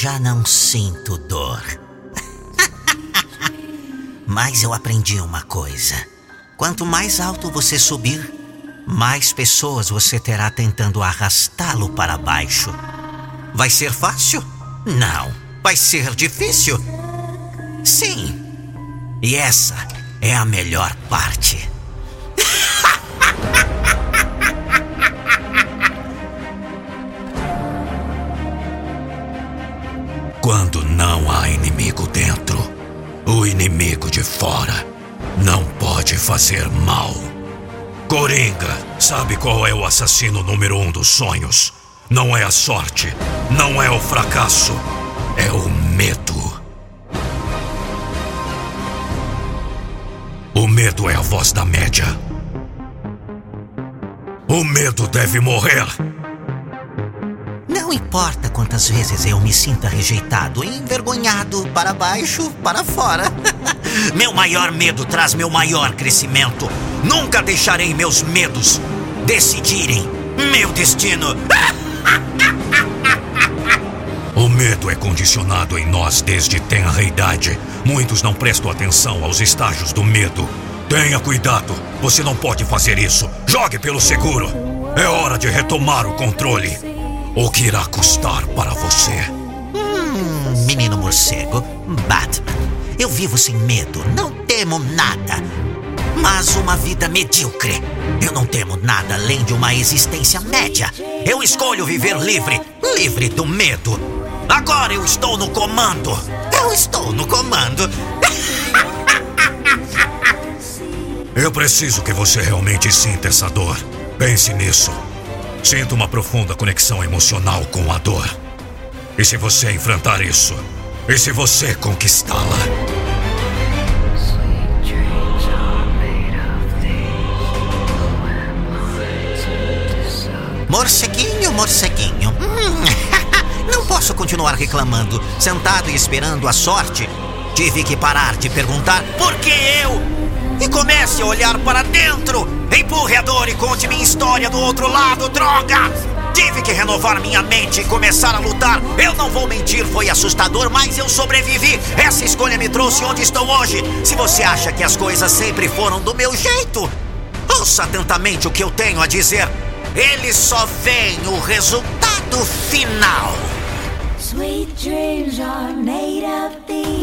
Já não sinto dor. Mas eu aprendi uma coisa. Quanto mais alto você subir, mais pessoas você terá tentando arrastá-lo para baixo. Vai ser fácil? Não. Vai ser difícil? Sim. E essa é a melhor parte. Não há inimigo dentro, o inimigo de fora não pode fazer mal. Coringa sabe qual é o assassino número um dos sonhos. Não é a sorte, não é o fracasso, é o medo. O medo é a voz da média. O medo deve morrer. Importa quantas vezes eu me sinta rejeitado, envergonhado, para baixo, para fora. meu maior medo traz meu maior crescimento. Nunca deixarei meus medos decidirem meu destino. O medo é condicionado em nós desde tenra idade. Muitos não prestam atenção aos estágios do medo. Tenha cuidado, você não pode fazer isso. Jogue pelo seguro. É hora de retomar o controle. O que irá custar para você? Hum, menino morcego, Batman. Eu vivo sem medo, não temo nada. Mas uma vida medíocre. Eu não temo nada além de uma existência média. Eu escolho viver livre, livre do medo. Agora eu estou no comando. Eu estou no comando. Eu preciso que você realmente sinta essa dor. Pense nisso. Sinta uma profunda conexão emocional com a dor. E se você enfrentar isso? E se você conquistá-la? Morceguinho, morceguinho. Hum. Não posso continuar reclamando, sentado e esperando a sorte. Tive que parar de perguntar por que eu? E comece a olhar para dentro. Empurre a dor e conte minha história do outro lado, droga! Tive que renovar minha mente e começar a lutar. Eu não vou mentir, foi assustador, mas eu sobrevivi. Essa escolha me trouxe onde estou hoje. Se você acha que as coisas sempre foram do meu jeito, ouça atentamente o que eu tenho a dizer. Ele só vem o resultado final. Sweet dreams are made of these.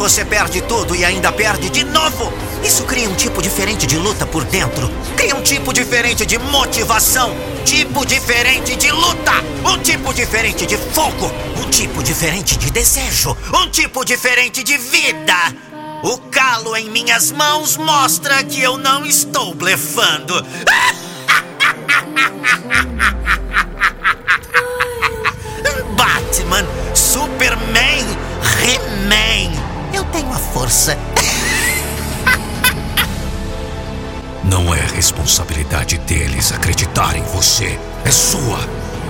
Você perde tudo e ainda perde de novo, isso cria um tipo diferente de luta por dentro. Cria um tipo diferente de motivação. Tipo diferente de luta. Um tipo diferente de fogo. Um tipo diferente de desejo. Um tipo diferente de vida. O calo em minhas mãos mostra que eu não estou blefando. Não é responsabilidade deles acreditar em você. É sua.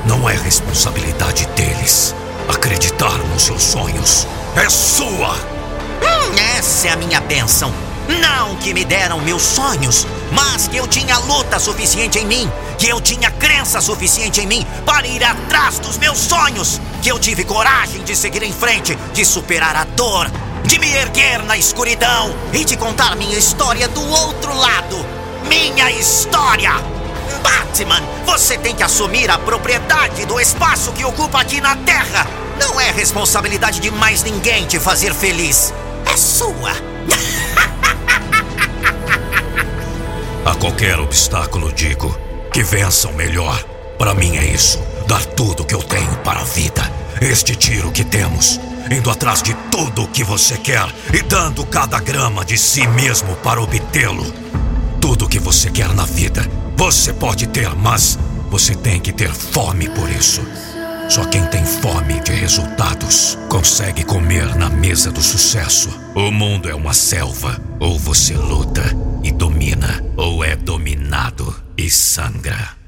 Não é responsabilidade deles acreditar nos seus sonhos. É sua. Hum, essa é a minha bênção. Não que me deram meus sonhos, mas que eu tinha luta suficiente em mim, que eu tinha crença suficiente em mim para ir atrás dos meus sonhos, que eu tive coragem de seguir em frente, de superar a dor, de me erguer na escuridão e de contar minha história do outro lado. Minha história! Batman, você tem que assumir a propriedade do espaço que ocupa aqui na Terra. Não é responsabilidade de mais ninguém te fazer feliz. É sua. A qualquer obstáculo digo que vençam melhor. Para mim é isso, dar tudo que eu tenho para a vida. Este tiro que temos, indo atrás de tudo o que você quer e dando cada grama de si mesmo para obtê-lo. Tudo o que você quer na vida, você pode ter, mas você tem que ter fome por isso. Só quem tem fome de resultados consegue comer na mesa do sucesso. O mundo é uma selva. Ou você luta e domina, ou é dominado e sangra.